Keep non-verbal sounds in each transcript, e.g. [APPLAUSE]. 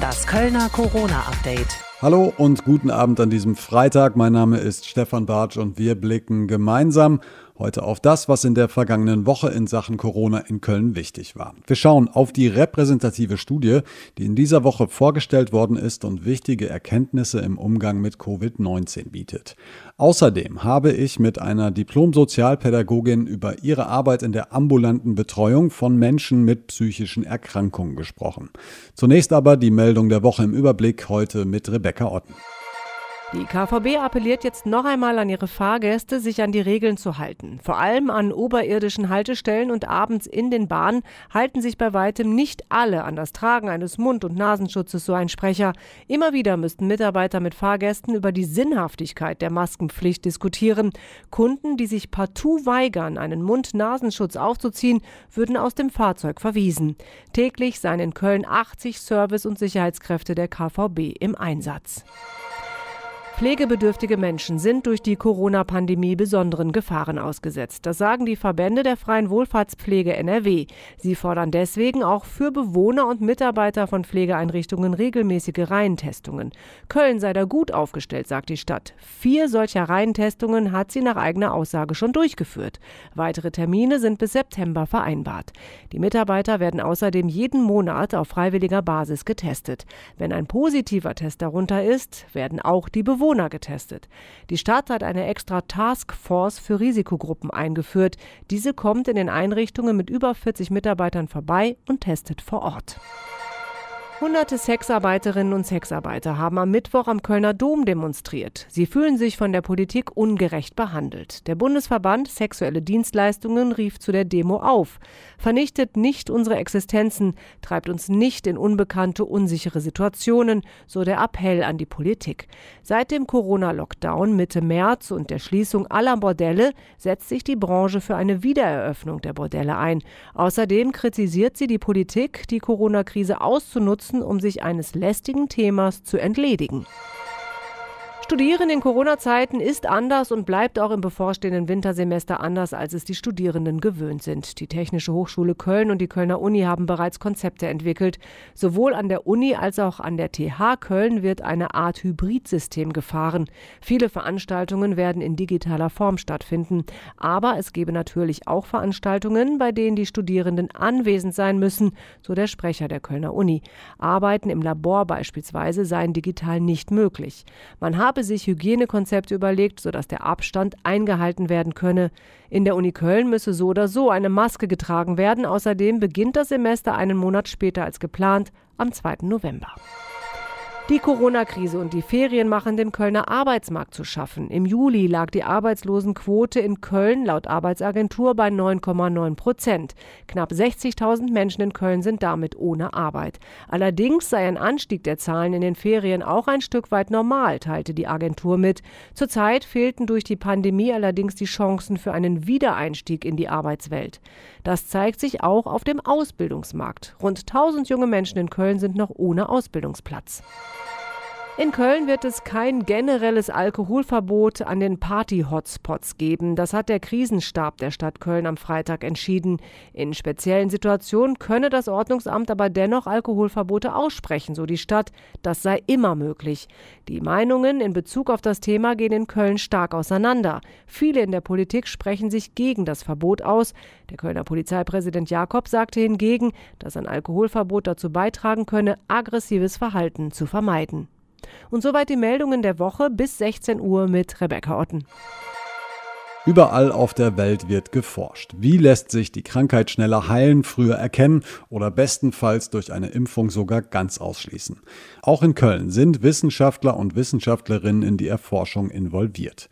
Das Kölner Corona-Update. Hallo und guten Abend an diesem Freitag. Mein Name ist Stefan Bartsch und wir blicken gemeinsam heute auf das, was in der vergangenen Woche in Sachen Corona in Köln wichtig war. Wir schauen auf die repräsentative Studie, die in dieser Woche vorgestellt worden ist und wichtige Erkenntnisse im Umgang mit Covid-19 bietet. Außerdem habe ich mit einer Diplom-Sozialpädagogin über ihre Arbeit in der ambulanten Betreuung von Menschen mit psychischen Erkrankungen gesprochen. Zunächst aber die Meldung der Woche im Überblick heute mit Rebecca Otten. Die KVB appelliert jetzt noch einmal an ihre Fahrgäste, sich an die Regeln zu halten. Vor allem an oberirdischen Haltestellen und abends in den Bahnen halten sich bei weitem nicht alle an das Tragen eines Mund- und Nasenschutzes, so ein Sprecher. Immer wieder müssten Mitarbeiter mit Fahrgästen über die Sinnhaftigkeit der Maskenpflicht diskutieren. Kunden, die sich partout weigern, einen Mund-Nasenschutz aufzuziehen, würden aus dem Fahrzeug verwiesen. Täglich seien in Köln 80 Service- und Sicherheitskräfte der KVB im Einsatz. Pflegebedürftige Menschen sind durch die Corona-Pandemie besonderen Gefahren ausgesetzt. Das sagen die Verbände der freien Wohlfahrtspflege NRW. Sie fordern deswegen auch für Bewohner und Mitarbeiter von Pflegeeinrichtungen regelmäßige Reihentestungen. Köln sei da gut aufgestellt, sagt die Stadt. Vier solcher Reihentestungen hat sie nach eigener Aussage schon durchgeführt. Weitere Termine sind bis September vereinbart. Die Mitarbeiter werden außerdem jeden Monat auf freiwilliger Basis getestet. Wenn ein positiver Test darunter ist, werden auch die Bewohner Bewohner getestet. Die Stadt hat eine extra Taskforce für Risikogruppen eingeführt. Diese kommt in den Einrichtungen mit über 40 Mitarbeitern vorbei und testet vor Ort. Hunderte Sexarbeiterinnen und Sexarbeiter haben am Mittwoch am Kölner Dom demonstriert. Sie fühlen sich von der Politik ungerecht behandelt. Der Bundesverband Sexuelle Dienstleistungen rief zu der Demo auf. Vernichtet nicht unsere Existenzen, treibt uns nicht in unbekannte, unsichere Situationen, so der Appell an die Politik. Seit dem Corona-Lockdown Mitte März und der Schließung aller Bordelle setzt sich die Branche für eine Wiedereröffnung der Bordelle ein. Außerdem kritisiert sie die Politik, die Corona-Krise auszunutzen, nutzen, um sich eines lästigen Themas zu entledigen. Studieren in Corona-Zeiten ist anders und bleibt auch im bevorstehenden Wintersemester anders, als es die Studierenden gewöhnt sind. Die Technische Hochschule Köln und die Kölner Uni haben bereits Konzepte entwickelt. Sowohl an der Uni als auch an der TH Köln wird eine Art Hybridsystem gefahren. Viele Veranstaltungen werden in digitaler Form stattfinden. Aber es gebe natürlich auch Veranstaltungen, bei denen die Studierenden anwesend sein müssen, so der Sprecher der Kölner Uni. Arbeiten im Labor beispielsweise seien digital nicht möglich. Man habe habe sich Hygienekonzepte überlegt, sodass der Abstand eingehalten werden könne. In der Uni Köln müsse so oder so eine Maske getragen werden. Außerdem beginnt das Semester einen Monat später als geplant, am 2. November. Die Corona-Krise und die Ferien machen dem Kölner Arbeitsmarkt zu schaffen. Im Juli lag die Arbeitslosenquote in Köln laut Arbeitsagentur bei 9,9 Prozent. Knapp 60.000 Menschen in Köln sind damit ohne Arbeit. Allerdings sei ein Anstieg der Zahlen in den Ferien auch ein Stück weit normal, teilte die Agentur mit. Zurzeit fehlten durch die Pandemie allerdings die Chancen für einen Wiedereinstieg in die Arbeitswelt. Das zeigt sich auch auf dem Ausbildungsmarkt. Rund 1000 junge Menschen in Köln sind noch ohne Ausbildungsplatz. In Köln wird es kein generelles Alkoholverbot an den Party-Hotspots geben. Das hat der Krisenstab der Stadt Köln am Freitag entschieden. In speziellen Situationen könne das Ordnungsamt aber dennoch Alkoholverbote aussprechen, so die Stadt. Das sei immer möglich. Die Meinungen in Bezug auf das Thema gehen in Köln stark auseinander. Viele in der Politik sprechen sich gegen das Verbot aus. Der Kölner Polizeipräsident Jakob sagte hingegen, dass ein Alkoholverbot dazu beitragen könne, aggressives Verhalten zu vermeiden. Und soweit die Meldungen der Woche bis 16 Uhr mit Rebecca Otten. Überall auf der Welt wird geforscht. Wie lässt sich die Krankheit schneller heilen, früher erkennen oder bestenfalls durch eine Impfung sogar ganz ausschließen? Auch in Köln sind Wissenschaftler und Wissenschaftlerinnen in die Erforschung involviert.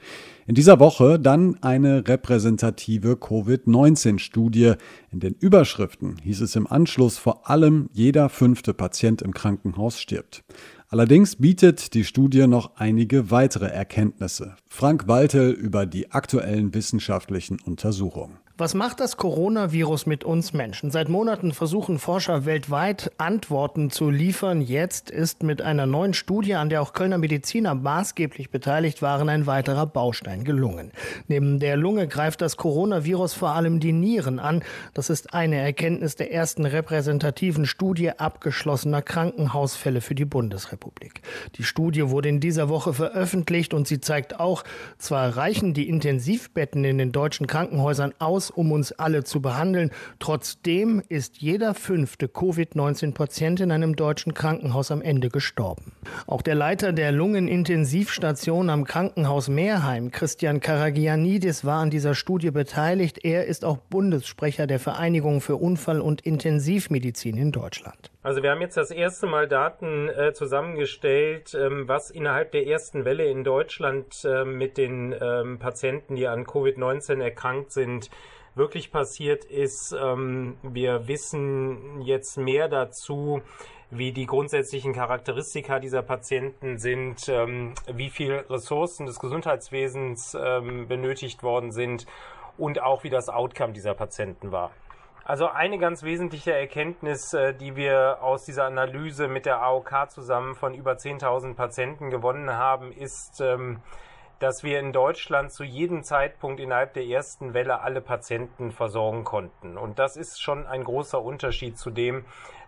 In dieser Woche dann eine repräsentative Covid-19-Studie. In den Überschriften hieß es im Anschluss vor allem, jeder fünfte Patient im Krankenhaus stirbt. Allerdings bietet die Studie noch einige weitere Erkenntnisse. Frank Waltel über die aktuellen wissenschaftlichen Untersuchungen. Was macht das Coronavirus mit uns Menschen? Seit Monaten versuchen Forscher weltweit Antworten zu liefern. Jetzt ist mit einer neuen Studie, an der auch Kölner Mediziner maßgeblich beteiligt waren, ein weiterer Baustein gelungen. Neben der Lunge greift das Coronavirus vor allem die Nieren an. Das ist eine Erkenntnis der ersten repräsentativen Studie abgeschlossener Krankenhausfälle für die Bundesrepublik. Die Studie wurde in dieser Woche veröffentlicht und sie zeigt auch, zwar reichen die Intensivbetten in den deutschen Krankenhäusern aus, um uns alle zu behandeln. Trotzdem ist jeder fünfte Covid-19-Patient in einem deutschen Krankenhaus am Ende gestorben. Auch der Leiter der Lungenintensivstation am Krankenhaus Meerheim, Christian Karagianidis, war an dieser Studie beteiligt. Er ist auch Bundessprecher der Vereinigung für Unfall- und Intensivmedizin in Deutschland. Also wir haben jetzt das erste Mal Daten äh, zusammengestellt, ähm, was innerhalb der ersten Welle in Deutschland äh, mit den ähm, Patienten, die an Covid-19 erkrankt sind, wirklich passiert ist. Ähm, wir wissen jetzt mehr dazu, wie die grundsätzlichen Charakteristika dieser Patienten sind, ähm, wie viel Ressourcen des Gesundheitswesens ähm, benötigt worden sind und auch wie das Outcome dieser Patienten war. Also eine ganz wesentliche Erkenntnis, äh, die wir aus dieser Analyse mit der AOK zusammen von über 10.000 Patienten gewonnen haben, ist, ähm, dass wir in Deutschland zu jedem Zeitpunkt innerhalb der ersten Welle alle Patienten versorgen konnten. Und das ist schon ein großer Unterschied zu dem,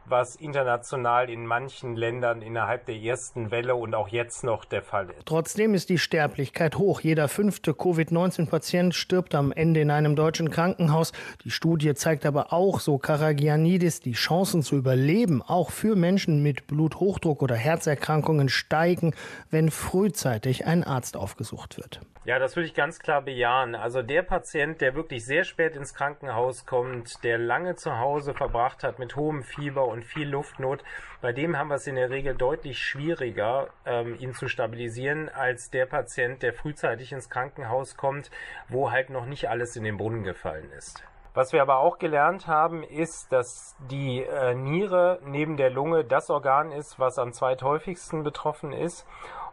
was international in manchen Ländern innerhalb der ersten Welle und auch jetzt noch der Fall ist. Trotzdem ist die Sterblichkeit hoch. Jeder fünfte Covid-19-Patient stirbt am Ende in einem deutschen Krankenhaus. Die Studie zeigt aber auch, so Karagianidis, die Chancen zu überleben, auch für Menschen mit Bluthochdruck oder Herzerkrankungen steigen, wenn frühzeitig ein Arzt aufgesucht wird. Ja, das würde ich ganz klar bejahen. Also der Patient, der wirklich sehr spät ins Krankenhaus kommt, der lange zu Hause verbracht hat mit hohem Fieber und viel Luftnot, bei dem haben wir es in der Regel deutlich schwieriger, ähm, ihn zu stabilisieren, als der Patient, der frühzeitig ins Krankenhaus kommt, wo halt noch nicht alles in den Brunnen gefallen ist. Was wir aber auch gelernt haben, ist, dass die äh, Niere neben der Lunge das Organ ist, was am zweithäufigsten betroffen ist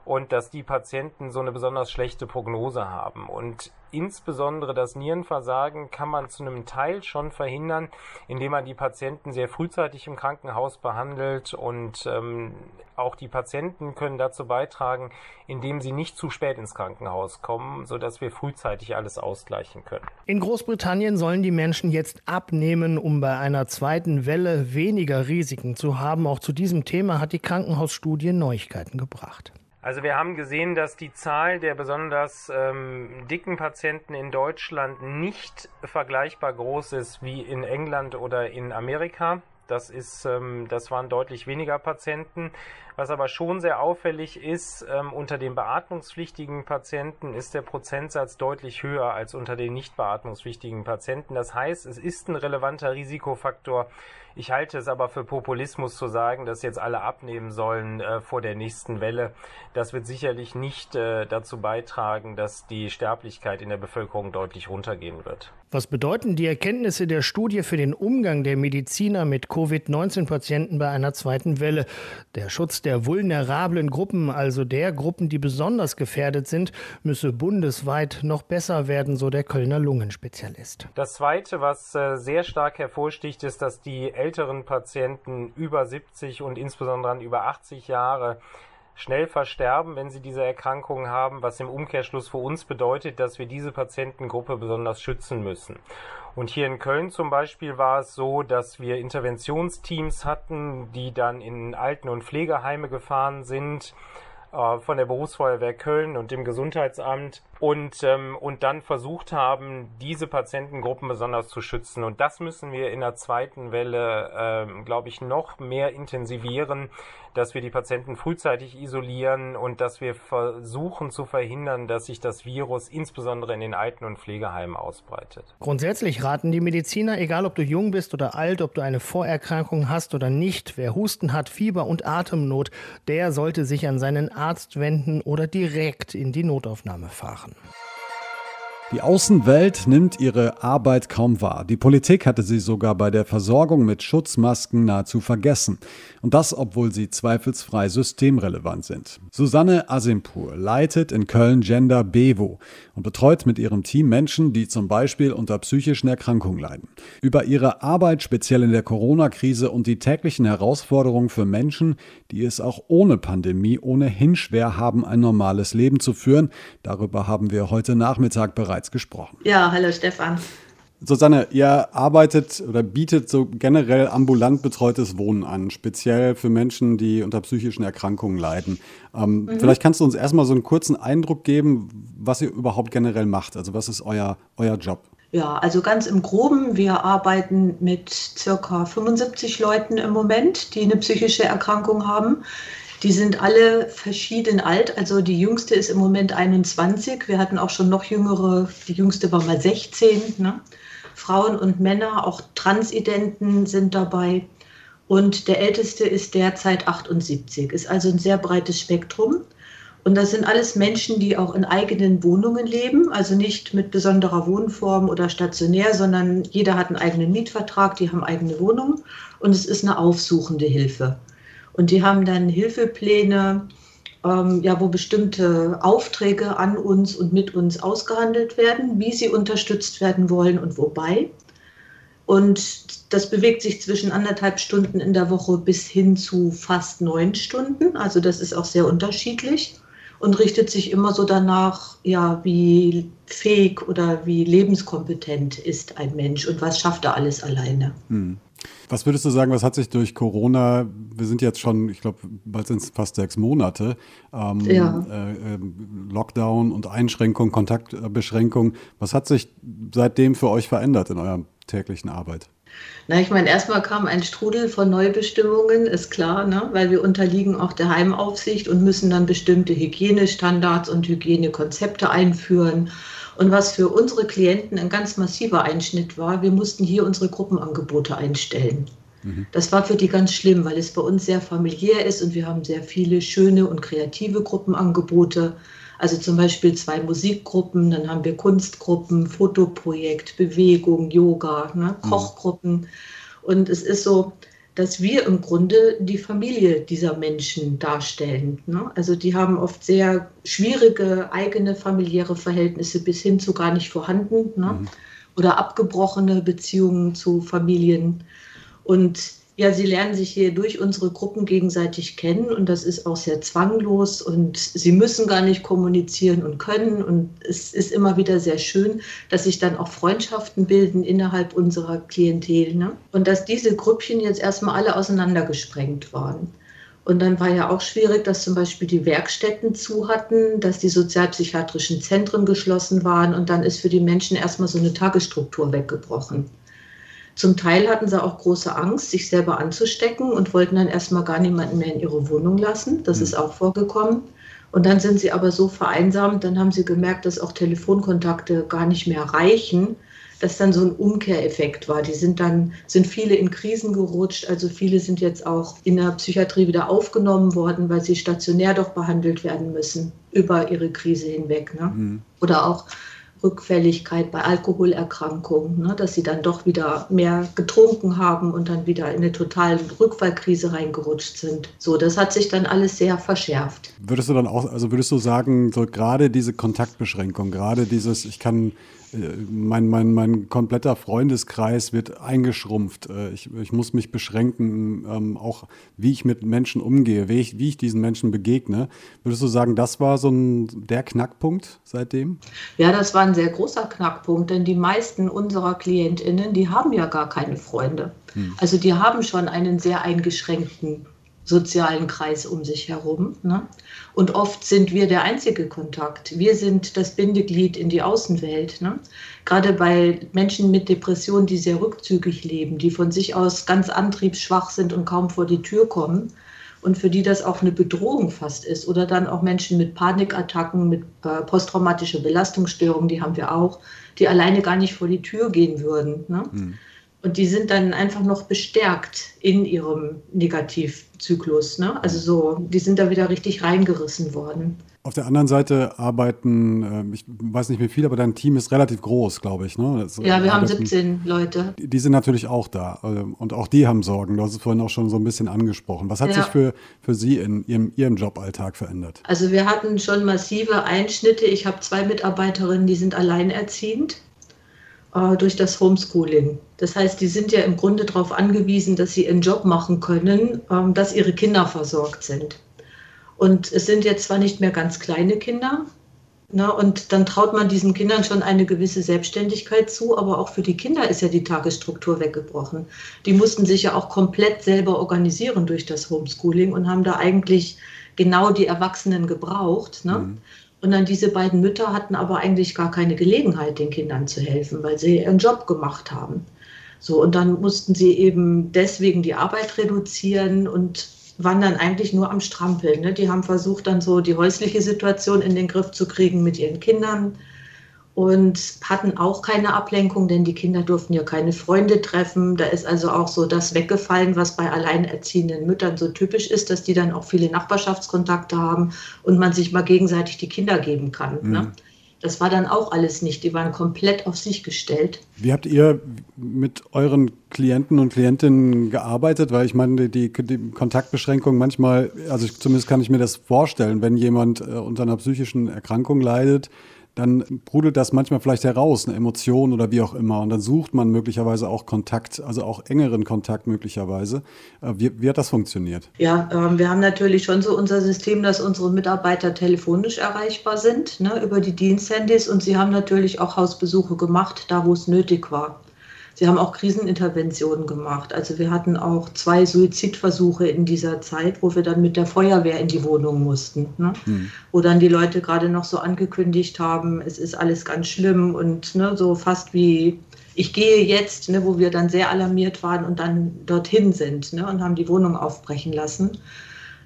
und dass die Patienten so eine besonders schlechte Prognose haben. Und insbesondere das Nierenversagen kann man zu einem Teil schon verhindern, indem man die Patienten sehr frühzeitig im Krankenhaus behandelt und ähm, auch die Patienten können dazu beitragen, indem sie nicht zu spät ins Krankenhaus kommen, so dass wir frühzeitig alles ausgleichen können. In Großbritannien sollen die Menschen jetzt abnehmen, um bei einer zweiten Welle weniger Risiken zu haben. Auch zu diesem Thema hat die Krankenhausstudie Neuigkeiten gebracht. Also wir haben gesehen, dass die Zahl der besonders ähm, dicken Patienten in Deutschland nicht vergleichbar groß ist wie in England oder in Amerika. Das ist, ähm, das waren deutlich weniger Patienten. Was aber schon sehr auffällig ist, ähm, unter den beatmungspflichtigen Patienten ist der Prozentsatz deutlich höher als unter den nicht beatmungspflichtigen Patienten. Das heißt, es ist ein relevanter Risikofaktor. Ich halte es aber für Populismus zu sagen, dass jetzt alle abnehmen sollen äh, vor der nächsten Welle. Das wird sicherlich nicht äh, dazu beitragen, dass die Sterblichkeit in der Bevölkerung deutlich runtergehen wird. Was bedeuten die Erkenntnisse der Studie für den Umgang der Mediziner mit Covid-19-Patienten bei einer zweiten Welle? Der Schutz der der vulnerablen Gruppen, also der Gruppen, die besonders gefährdet sind, müsse bundesweit noch besser werden, so der Kölner Lungenspezialist. Das Zweite, was äh, sehr stark hervorsticht, ist, dass die älteren Patienten über 70 und insbesondere an über 80 Jahre schnell versterben, wenn sie diese Erkrankungen haben, was im Umkehrschluss für uns bedeutet, dass wir diese Patientengruppe besonders schützen müssen. Und hier in Köln zum Beispiel war es so, dass wir Interventionsteams hatten, die dann in Alten- und Pflegeheime gefahren sind, äh, von der Berufsfeuerwehr Köln und dem Gesundheitsamt und, ähm, und dann versucht haben, diese Patientengruppen besonders zu schützen. Und das müssen wir in der zweiten Welle, ähm, glaube ich, noch mehr intensivieren, dass wir die Patienten frühzeitig isolieren und dass wir versuchen zu verhindern, dass sich das Virus insbesondere in den Alten- und Pflegeheimen ausbreitet. Grundsätzlich raten die Mediziner, egal ob du jung bist oder alt, ob du eine Vorerkrankung hast oder nicht, wer Husten hat, Fieber und Atemnot, der sollte sich an seinen Arzt wenden oder direkt in die Notaufnahme fahren. machen. Die Außenwelt nimmt ihre Arbeit kaum wahr. Die Politik hatte sie sogar bei der Versorgung mit Schutzmasken nahezu vergessen. Und das, obwohl sie zweifelsfrei systemrelevant sind. Susanne Asimpur leitet in Köln Gender Bevo und betreut mit ihrem Team Menschen, die zum Beispiel unter psychischen Erkrankungen leiden. Über ihre Arbeit speziell in der Corona-Krise und die täglichen Herausforderungen für Menschen, die es auch ohne Pandemie ohnehin schwer haben, ein normales Leben zu führen, darüber haben wir heute Nachmittag bereits bereits gesprochen. Ja, hallo Stefan. Susanne, ihr arbeitet oder bietet so generell ambulant betreutes Wohnen an, speziell für Menschen, die unter psychischen Erkrankungen leiden. Ähm, mhm. Vielleicht kannst du uns erstmal so einen kurzen Eindruck geben, was ihr überhaupt generell macht. Also was ist euer, euer Job? Ja, also ganz im Groben, wir arbeiten mit circa 75 Leuten im Moment, die eine psychische Erkrankung haben. Die sind alle verschieden alt. Also die jüngste ist im Moment 21. Wir hatten auch schon noch jüngere. Die jüngste war mal 16. Ne? Frauen und Männer, auch Transidenten sind dabei. Und der älteste ist derzeit 78. Ist also ein sehr breites Spektrum. Und das sind alles Menschen, die auch in eigenen Wohnungen leben, also nicht mit besonderer Wohnform oder stationär, sondern jeder hat einen eigenen Mietvertrag, die haben eigene Wohnungen und es ist eine aufsuchende Hilfe. Und die haben dann Hilfepläne, ähm, ja, wo bestimmte Aufträge an uns und mit uns ausgehandelt werden, wie sie unterstützt werden wollen und wobei. Und das bewegt sich zwischen anderthalb Stunden in der Woche bis hin zu fast neun Stunden. Also das ist auch sehr unterschiedlich und richtet sich immer so danach, ja, wie fähig oder wie lebenskompetent ist ein Mensch und was schafft er alles alleine. Hm. Was würdest du sagen, was hat sich durch Corona, wir sind jetzt schon, ich glaube, bald sind es fast sechs Monate, ähm, ja. äh, ähm, Lockdown und Einschränkung, Kontaktbeschränkung, was hat sich seitdem für euch verändert in eurer täglichen Arbeit? Na, ich meine, erstmal kam ein Strudel von Neubestimmungen, ist klar, ne? weil wir unterliegen auch der Heimaufsicht und müssen dann bestimmte Hygienestandards und Hygienekonzepte einführen. Und was für unsere Klienten ein ganz massiver Einschnitt war, wir mussten hier unsere Gruppenangebote einstellen. Mhm. Das war für die ganz schlimm, weil es bei uns sehr familiär ist und wir haben sehr viele schöne und kreative Gruppenangebote. Also zum Beispiel zwei Musikgruppen, dann haben wir Kunstgruppen, Fotoprojekt, Bewegung, Yoga, ne, mhm. Kochgruppen. Und es ist so, dass wir im Grunde die Familie dieser Menschen darstellen. Ne? Also die haben oft sehr schwierige eigene familiäre Verhältnisse bis hin zu gar nicht vorhanden ne? mhm. oder abgebrochene Beziehungen zu Familien. Und ja, sie lernen sich hier durch unsere Gruppen gegenseitig kennen und das ist auch sehr zwanglos und sie müssen gar nicht kommunizieren und können und es ist immer wieder sehr schön, dass sich dann auch Freundschaften bilden innerhalb unserer Klientel ne? und dass diese Grüppchen jetzt erstmal alle auseinandergesprengt waren. Und dann war ja auch schwierig, dass zum Beispiel die Werkstätten zu hatten, dass die sozialpsychiatrischen Zentren geschlossen waren und dann ist für die Menschen erstmal so eine Tagesstruktur weggebrochen. Zum Teil hatten sie auch große Angst, sich selber anzustecken und wollten dann erstmal gar niemanden mehr in ihre Wohnung lassen. Das mhm. ist auch vorgekommen. Und dann sind sie aber so vereinsamt, dann haben sie gemerkt, dass auch Telefonkontakte gar nicht mehr reichen, dass dann so ein Umkehreffekt war. Die sind dann, sind viele in Krisen gerutscht, also viele sind jetzt auch in der Psychiatrie wieder aufgenommen worden, weil sie stationär doch behandelt werden müssen über ihre Krise hinweg. Ne? Mhm. Oder auch Rückfälligkeit bei Alkoholerkrankungen, ne, dass sie dann doch wieder mehr getrunken haben und dann wieder in eine totale Rückfallkrise reingerutscht sind. So, das hat sich dann alles sehr verschärft. Würdest du dann auch, also würdest du sagen, so gerade diese Kontaktbeschränkung, gerade dieses, ich kann mein, mein, mein kompletter Freundeskreis wird eingeschrumpft. Äh, ich, ich muss mich beschränken, ähm, auch wie ich mit Menschen umgehe, wie ich, wie ich diesen Menschen begegne. Würdest du sagen, das war so ein, der Knackpunkt seitdem? Ja, das war ein sehr großer Knackpunkt, denn die meisten unserer KlientInnen, die haben ja gar keine Freunde. Hm. Also die haben schon einen sehr eingeschränkten sozialen Kreis um sich herum. Ne? Und oft sind wir der einzige Kontakt. Wir sind das Bindeglied in die Außenwelt. Ne? Gerade bei Menschen mit Depressionen, die sehr rückzügig leben, die von sich aus ganz antriebsschwach sind und kaum vor die Tür kommen und für die das auch eine Bedrohung fast ist. Oder dann auch Menschen mit Panikattacken, mit äh, posttraumatischer Belastungsstörung, die haben wir auch, die alleine gar nicht vor die Tür gehen würden. Ne? Mhm Und die sind dann einfach noch bestärkt in ihrem Negativzyklus. Ne? Also so, die sind da wieder richtig reingerissen worden. Auf der anderen Seite arbeiten, äh, ich weiß nicht mehr viel, aber dein Team ist relativ groß, glaube ich. Ne? Das ja, wir haben 17 Leute. Die, sind natürlich auch da äh, und auch die haben Sorgen. Du hast es vorhin auch schon so ein bisschen angesprochen. Was hat ja. sich für, für Sie in Ihrem, Ihrem Joballtag verändert? Also wir hatten schon massive Einschnitte. Ich habe zwei Mitarbeiterinnen, die sind alleinerziehend äh, durch das Homeschooling. Das heißt, die sind ja im Grunde darauf angewiesen, dass sie ihren Job machen können, äh, dass ihre Kinder versorgt sind. Und es sind jetzt zwar nicht mehr ganz kleine Kinder, ne, und dann traut man diesen Kindern schon eine gewisse Selbstständigkeit zu, aber auch für die Kinder ist ja die Tagesstruktur weggebrochen. Die mussten sich ja auch komplett selber organisieren durch das Homeschooling und haben da eigentlich genau die Erwachsenen gebraucht. Ne? Mhm. Und dann diese beiden Mütter hatten aber eigentlich gar keine Gelegenheit, den Kindern zu helfen, weil sie ihren Job gemacht haben. So, und dann mussten sie eben deswegen die Arbeit reduzieren und waren dann eigentlich nur am Strampeln. Ne? Die haben versucht, dann so die häusliche Situation in den Griff zu kriegen mit ihren Kindern und hatten auch keine Ablenkung, denn die Kinder durften ja keine Freunde treffen. Da ist also auch so das weggefallen, was bei alleinerziehenden Müttern so typisch ist, dass die dann auch viele Nachbarschaftskontakte haben und man sich mal gegenseitig die Kinder geben kann. Mhm. Ne? Das war dann auch alles nicht. Die waren komplett auf sich gestellt. Wie habt ihr mit euren Klienten und Klientinnen gearbeitet? Weil ich meine, die, die Kontaktbeschränkung manchmal, also zumindest kann ich mir das vorstellen, wenn jemand äh, unter einer psychischen Erkrankung leidet, dann brudelt das manchmal vielleicht heraus, eine Emotion oder wie auch immer. Und dann sucht man möglicherweise auch Kontakt, also auch engeren Kontakt möglicherweise. Äh, wie, wie hat das funktioniert? Ja, äh, wir haben natürlich schon so unser System, dass unsere Mitarbeiter telefonisch erreichbar sind, ne, über die Diensthandys. Und sie haben natürlich auch Hausbesuche gemacht, da wo es nötig war. Sie haben auch Kriseninterventionen gemacht. Also wir hatten auch zwei Suizidversuche in dieser Zeit, wo wir dann mit der Feuerwehr in die Wohnung mussten. Ne? Hm. Wo dann die Leute gerade noch so angekündigt haben, es ist alles ganz schlimm und ne, so fast wie ich gehe jetzt, ne, wo wir dann sehr alarmiert waren und dann dorthin sind ne, und haben die Wohnung aufbrechen lassen.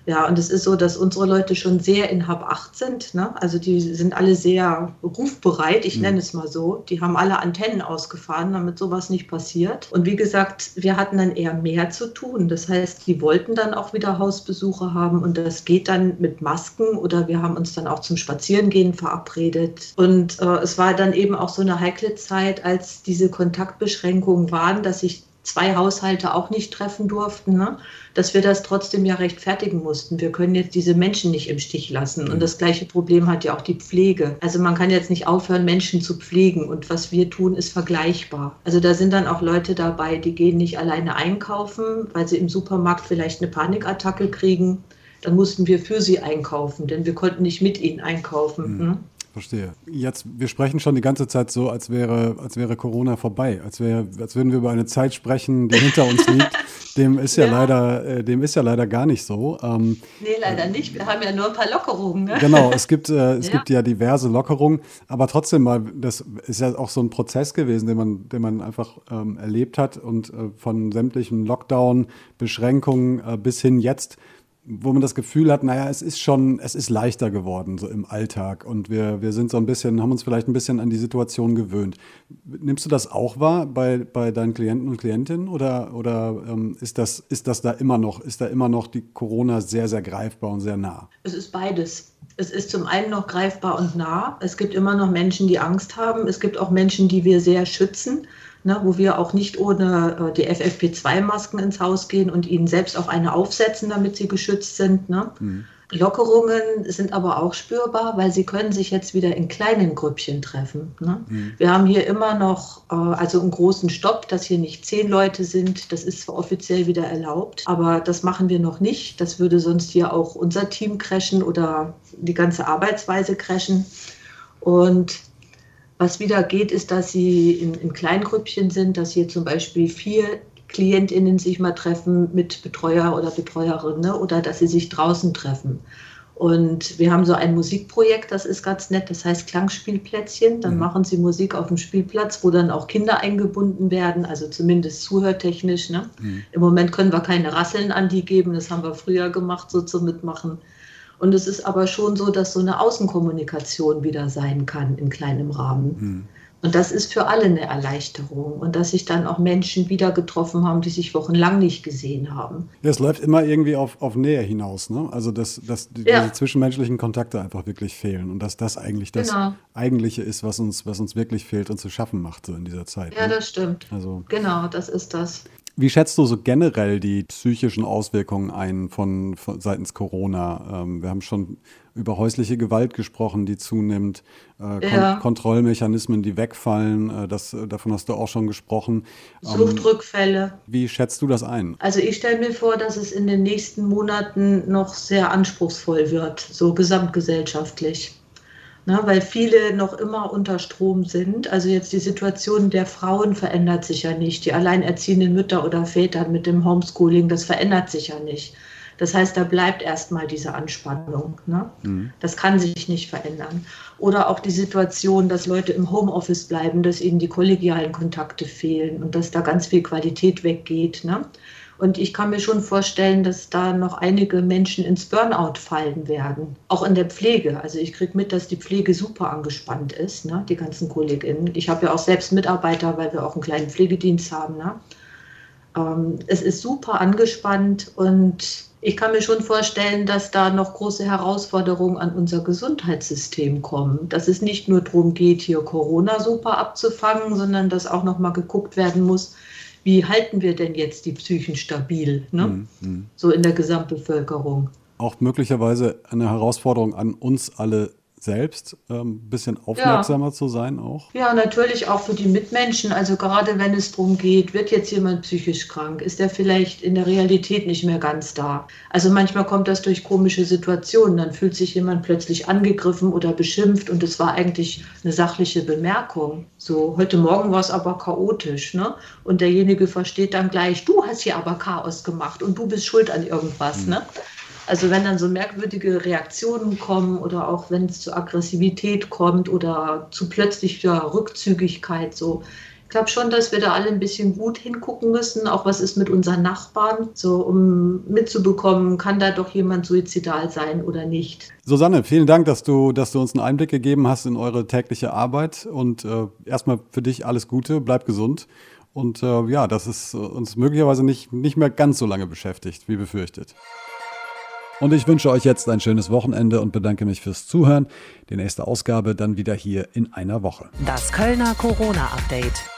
Ja, und es ist so, dass unsere Leute schon sehr in Hab 8 sind. Ne? Also die sind alle sehr rufbereit, ich mhm. nenne es mal so. Die haben alle Antennen ausgefahren, damit sowas nicht passiert. Und wie gesagt, wir hatten dann eher mehr zu tun. Das heißt, die wollten dann auch wieder Hausbesuche haben und das geht dann mit Masken oder wir haben uns dann auch zum Spazierengehen verabredet. Und äh, es war dann eben auch so eine heikle Zeit, als diese Kontaktbeschränkungen waren, dass ich zwei Haushalte auch nicht treffen durften, ne? dass wir das trotzdem ja rechtfertigen mussten. Wir können jetzt diese Menschen nicht im Stich lassen. Und das gleiche Problem hat ja auch die Pflege. Also man kann jetzt nicht aufhören, Menschen zu pflegen. Und was wir tun, ist vergleichbar. Also da sind dann auch Leute dabei, die gehen nicht alleine einkaufen, weil sie im Supermarkt vielleicht eine Panikattacke kriegen. Dann mussten wir für sie einkaufen, denn wir konnten nicht mit ihnen einkaufen. Mhm. Ne? Verstehe. Jetzt, wir sprechen schon die ganze Zeit so, als wäre, als wäre Corona vorbei, als wäre, als würden wir über eine Zeit sprechen, die hinter uns liegt. [LAUGHS] Dem ist ja, ja. leider, äh, dem ist ja leider gar nicht so. Ähm, nee, leider nicht. Wir haben ja nur ein paar Lockerungen. Ne? Genau, es gibt, äh, es [LAUGHS] ja. gibt ja diverse Lockerungen, aber trotzdem mal, das ist ja auch so ein Prozess gewesen, den man, den man einfach ähm, erlebt hat und äh, von sämtlichen Lockdown, Beschränkungen äh, bis hin jetzt wo man das Gefühl hat, naja, es ist schon, es ist leichter geworden, so im Alltag. Und wir, wir sind so ein bisschen, haben uns vielleicht ein bisschen an die Situation gewöhnt. Nimmst du das auch wahr bei, bei deinen Klienten und Klientinnen oder, oder ähm, ist, das, ist das da immer noch, ist da immer noch die Corona sehr, sehr greifbar und sehr nah? Es ist beides. Es ist zum einen noch greifbar und nah. Es gibt immer noch Menschen, die Angst haben. Es gibt auch Menschen, die wir sehr schützen ne, wo wir auch nicht ohne äh, die FFP2-Masken ins Haus gehen und ihnen selbst auch eine aufsetzen, damit sie geschützt sind. Ne? Mhm. Lockerungen sind aber auch spürbar, weil sie können sich jetzt wieder in kleinen Grüppchen treffen. Ne? Mhm. Wir haben hier immer noch äh, also einen großen Stopp, dass hier nicht zehn Leute sind. Das ist zwar offiziell wieder erlaubt, aber das machen wir noch nicht. Das würde sonst hier auch unser Team crashen oder die ganze Arbeitsweise crashen. Und was wieder geht, ist, dass sie in, in Kleingrüppchen sind, dass hier zum Beispiel vier KlientInnen sich mal treffen mit Betreuer oder Betreuerin ne? oder dass sie sich draußen treffen. Und wir haben so ein Musikprojekt, das ist ganz nett, das heißt Klangspielplätzchen. Dann mhm. machen sie Musik auf dem Spielplatz, wo dann auch Kinder eingebunden werden, also zumindest zuhörtechnisch. Ne? Mhm. Im Moment können wir keine Rasseln an die geben, das haben wir früher gemacht, so zum Mitmachen. Und es ist aber schon so, dass so eine Außenkommunikation wieder sein kann in kleinem Rahmen. Mhm. Und das ist für alle eine Erleichterung. Und dass sich dann auch Menschen wieder getroffen haben, die sich wochenlang nicht gesehen haben. Ja, es läuft immer irgendwie auf, auf Nähe hinaus. Ne? Also, dass, dass die, ja. diese zwischenmenschlichen Kontakte einfach wirklich fehlen. Und dass das eigentlich das genau. Eigentliche ist, was uns, was uns wirklich fehlt und zu schaffen macht so in dieser Zeit. Ja, ne? das stimmt. Also, genau, das ist das. Wie schätzt du so generell die psychischen Auswirkungen ein von, von seitens Corona? Ähm, wir haben schon über häusliche Gewalt gesprochen, die zunimmt, äh, ja. Kon Kontrollmechanismen, die wegfallen. Äh, das, äh, davon hast du auch schon gesprochen. Ähm, Suchtrückfälle. Ähm, wie schätzt du das ein? Also ich stelle mir vor, dass es in den nächsten Monaten noch sehr anspruchsvoll wird, so gesamtgesellschaftlich ne, weil viele noch immer unter Strom sind. Also jetzt die Situation der Frauen verändert sich ja nicht. Die alleinerziehenden Mütter oder Väter mit dem Homeschooling, das verändert sich ja nicht. Das heißt, da bleibt erstmal diese Anspannung. Ne? Mhm. Das kann sich nicht verändern. Oder auch die Situation, dass Leute im Homeoffice bleiben, dass ihnen die kollegialen Kontakte fehlen und dass da ganz viel Qualität weggeht. Ne? Und ich kann mir schon vorstellen, dass da noch einige Menschen ins Burnout fallen werden. Auch in der Pflege. Also ich kriege mit, dass die Pflege super angespannt ist, ne? die ganzen KollegInnen. Ich habe ja auch selbst Mitarbeiter, weil wir auch einen kleinen Pflegedienst haben. Ne? Ähm, es ist super angespannt und ich kann mir schon vorstellen, dass da noch große Herausforderungen an unser Gesundheitssystem kommen. Dass es nicht nur darum geht, hier Corona super abzufangen, sondern dass auch noch mal geguckt werden muss, wie halten wir denn jetzt die Psychen stabil, ne? Mhm. so in der Gesamtbevölkerung. Auch möglicherweise eine Herausforderung an uns alle selbst ein ähm, bisschen aufmerksamer ja. zu sein auch? Ja, natürlich auch für die Mitmenschen. Also gerade wenn es darum geht, wird jetzt jemand psychisch krank, ist er vielleicht in der Realität nicht mehr ganz da. Also manchmal kommt das durch komische Situationen. Dann fühlt sich jemand plötzlich angegriffen oder beschimpft und es war eigentlich eine sachliche Bemerkung. So, heute Morgen war es aber chaotisch, ne? Und derjenige versteht dann gleich, du hast hier aber Chaos gemacht und du bist schuld an irgendwas, mhm. ne? Also wenn dann so merkwürdige Reaktionen kommen oder auch wenn es zu Aggressivität kommt oder zu plötzlicher Rückzügigkeit, so ich glaube schon, dass wir da alle ein bisschen gut hingucken müssen, auch was ist mit unseren Nachbarn, so um mitzubekommen, kann da doch jemand suizidal sein oder nicht. Susanne, vielen Dank, dass du, dass du uns einen Einblick gegeben hast in eure tägliche Arbeit und äh, erstmal für dich alles Gute, bleib gesund. Und äh, ja, dass es uns möglicherweise nicht, nicht mehr ganz so lange beschäftigt, wie befürchtet. Und ich wünsche euch jetzt ein schönes Wochenende und bedanke mich fürs Zuhören. Die nächste Ausgabe dann wieder hier in einer Woche. Das Kölner Corona-Update.